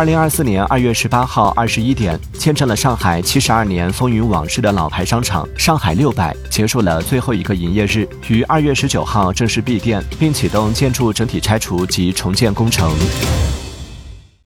二零二四年二月十八号二十一点见证了上海七十二年风云往事的老牌商场上海六百结束了最后一个营业日于二月十九号正式闭店并启动建筑整体拆除及重建工程。